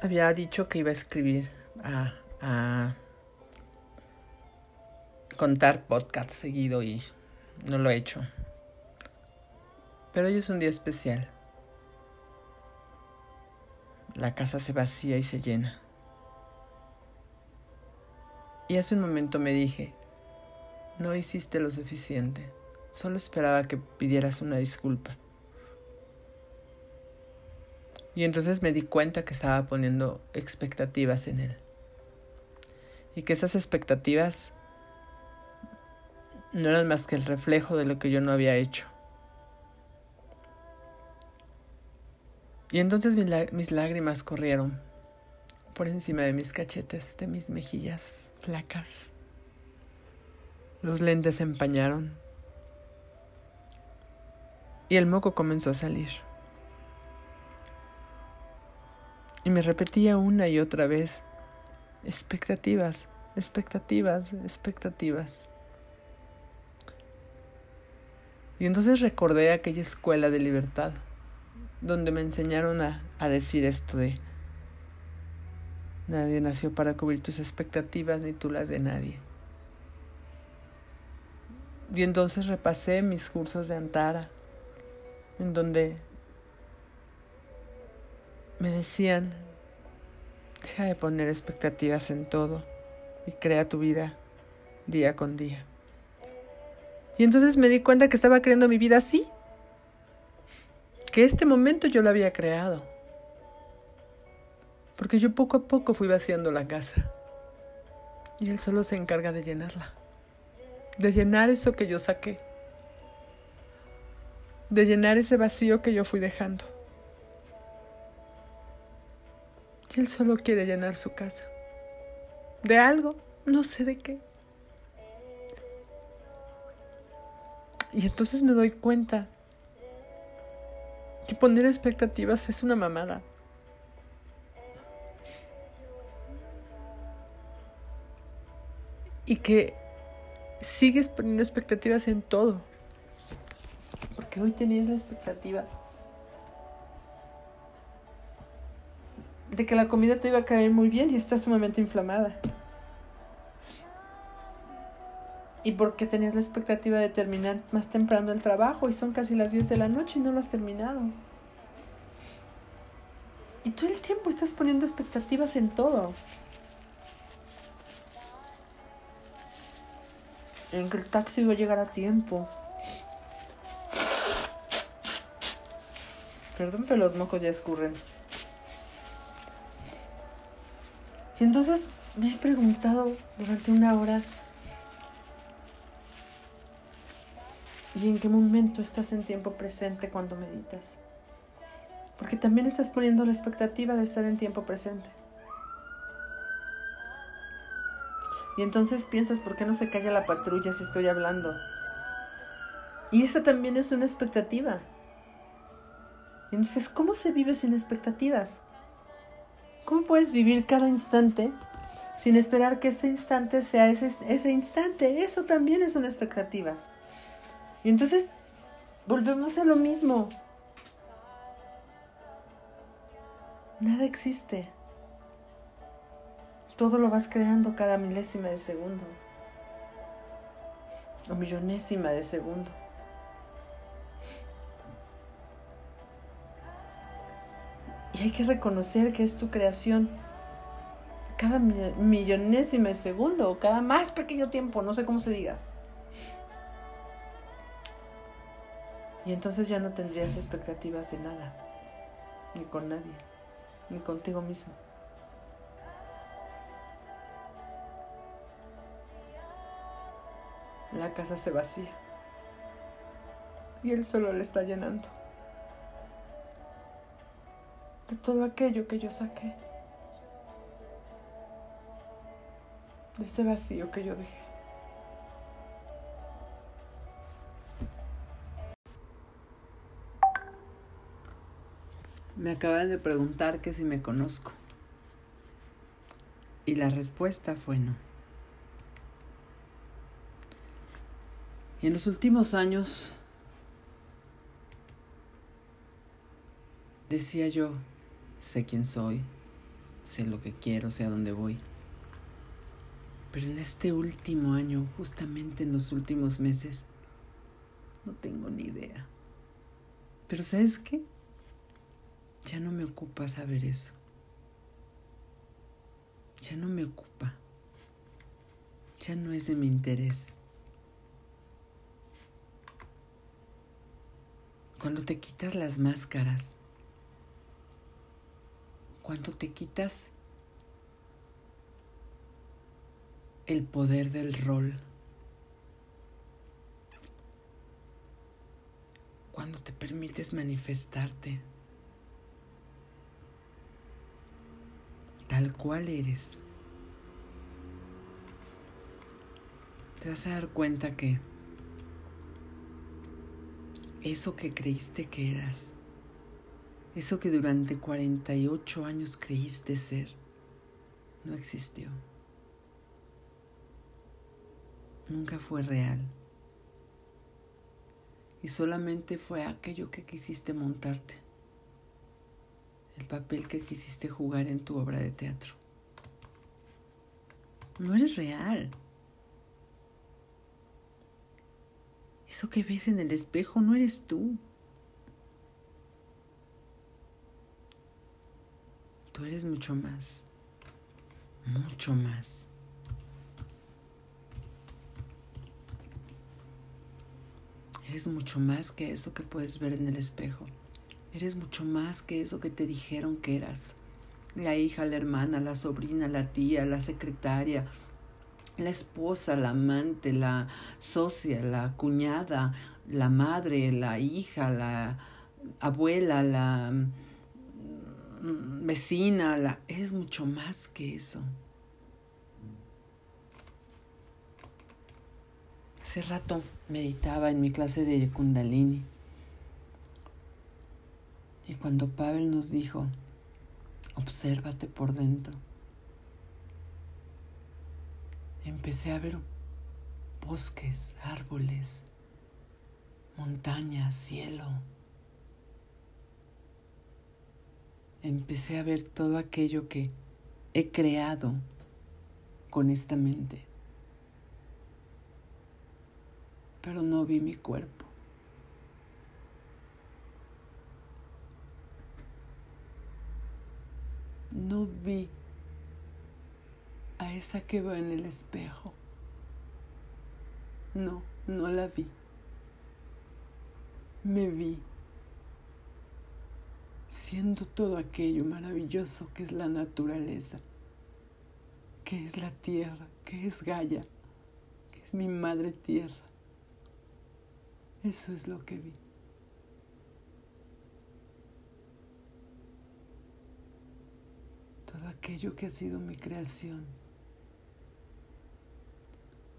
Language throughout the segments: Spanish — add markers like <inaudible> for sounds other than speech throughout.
había dicho que iba a escribir, a, a contar podcast seguido y no lo he hecho. Pero hoy es un día especial. La casa se vacía y se llena. Y hace un momento me dije, no hiciste lo suficiente. Solo esperaba que pidieras una disculpa. Y entonces me di cuenta que estaba poniendo expectativas en él. Y que esas expectativas no eran más que el reflejo de lo que yo no había hecho. Y entonces mis lágrimas corrieron por encima de mis cachetes, de mis mejillas flacas. Los lentes se empañaron y el moco comenzó a salir. Y me repetía una y otra vez, expectativas, expectativas, expectativas. Y entonces recordé aquella escuela de libertad, donde me enseñaron a, a decir esto de, nadie nació para cubrir tus expectativas ni tú las de nadie. Y entonces repasé mis cursos de Antara, en donde me decían, deja de poner expectativas en todo y crea tu vida día con día. Y entonces me di cuenta que estaba creando mi vida así, que este momento yo lo había creado, porque yo poco a poco fui vaciando la casa y él solo se encarga de llenarla, de llenar eso que yo saqué, de llenar ese vacío que yo fui dejando. Y él solo quiere llenar su casa. De algo, no sé de qué. Y entonces me doy cuenta que poner expectativas es una mamada. Y que sigues poniendo expectativas en todo. Porque hoy tenías la expectativa de que la comida te iba a caer muy bien y está sumamente inflamada. Y porque tenías la expectativa de terminar más temprano el trabajo y son casi las 10 de la noche y no lo has terminado. Y todo el tiempo estás poniendo expectativas en todo. En que el taxi va a llegar a tiempo. Perdón, pero los mocos ya escurren. Y entonces me he preguntado durante una hora, ¿y en qué momento estás en tiempo presente cuando meditas? Porque también estás poniendo la expectativa de estar en tiempo presente. Y entonces piensas, ¿por qué no se calla la patrulla si estoy hablando? Y esa también es una expectativa. Entonces, ¿cómo se vive sin expectativas? ¿Cómo puedes vivir cada instante sin esperar que este instante sea ese, instante? Eso también es una expectativa. Y entonces volvemos a lo mismo. Nada existe. Todo lo vas creando cada milésima de segundo. O millonésima de segundo. Y hay que reconocer que es tu creación. Cada millonésima de segundo, o cada más pequeño tiempo, no sé cómo se diga. Y entonces ya no tendrías expectativas de nada, ni con nadie, ni contigo mismo. La casa se vacía y él solo le está llenando de todo aquello que yo saqué, de ese vacío que yo dejé. Me acaban de preguntar que si me conozco. Y la respuesta fue no. Y en los últimos años decía yo, sé quién soy, sé lo que quiero, sé a dónde voy. Pero en este último año, justamente en los últimos meses, no tengo ni idea. Pero ¿sabes qué? Ya no me ocupa saber eso. Ya no me ocupa. Ya no es de mi interés. Cuando te quitas las máscaras, cuando te quitas el poder del rol, cuando te permites manifestarte tal cual eres, te vas a dar cuenta que eso que creíste que eras, eso que durante 48 años creíste ser, no existió. Nunca fue real. Y solamente fue aquello que quisiste montarte, el papel que quisiste jugar en tu obra de teatro. No eres real. Eso que ves en el espejo no eres tú. Tú eres mucho más, mucho más. Eres mucho más que eso que puedes ver en el espejo. Eres mucho más que eso que te dijeron que eras. La hija, la hermana, la sobrina, la tía, la secretaria, la esposa, la amante, la socia, la cuñada, la madre, la hija, la abuela, la vecina, la... es mucho más que eso. Hace rato meditaba en mi clase de Kundalini y cuando Pavel nos dijo, obsérvate por dentro, empecé a ver bosques, árboles, montañas, cielo. Empecé a ver todo aquello que he creado con esta mente. Pero no vi mi cuerpo. No vi a esa que veo en el espejo. No, no la vi. Me vi siendo todo aquello maravilloso que es la naturaleza, que es la tierra, que es Gaia, que es mi madre tierra. Eso es lo que vi. Todo aquello que ha sido mi creación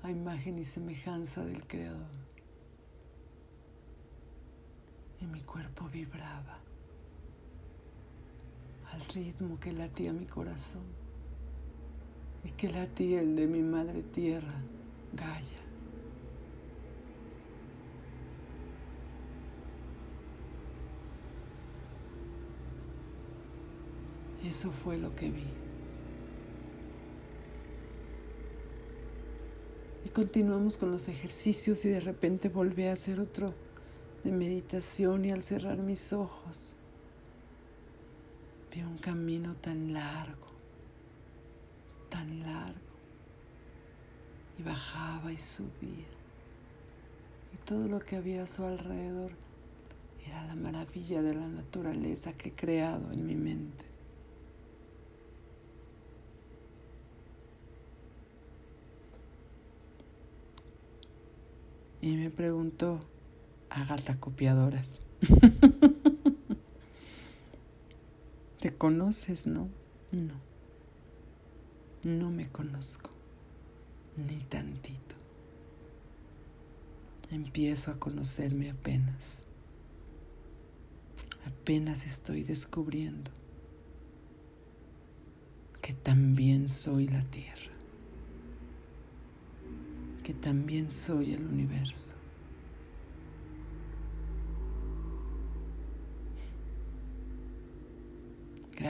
a imagen y semejanza del Creador. Y mi cuerpo vibraba al ritmo que latía mi corazón y que latía el de mi madre tierra, Gaia. Eso fue lo que vi. Y continuamos con los ejercicios y de repente volví a hacer otro de meditación y al cerrar mis ojos vi un camino tan largo, tan largo. Y bajaba y subía. Y todo lo que había a su alrededor era la maravilla de la naturaleza que he creado en mi mente. y me preguntó, Agata Copiadoras, <laughs> ¿te conoces, no? No, no me conozco, ni tantito. Empiezo a conocerme apenas. Apenas estoy descubriendo que también soy la tierra que también soy el universo.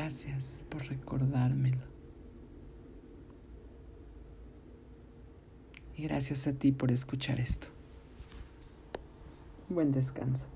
Gracias por recordármelo. Y gracias a ti por escuchar esto. Buen descanso.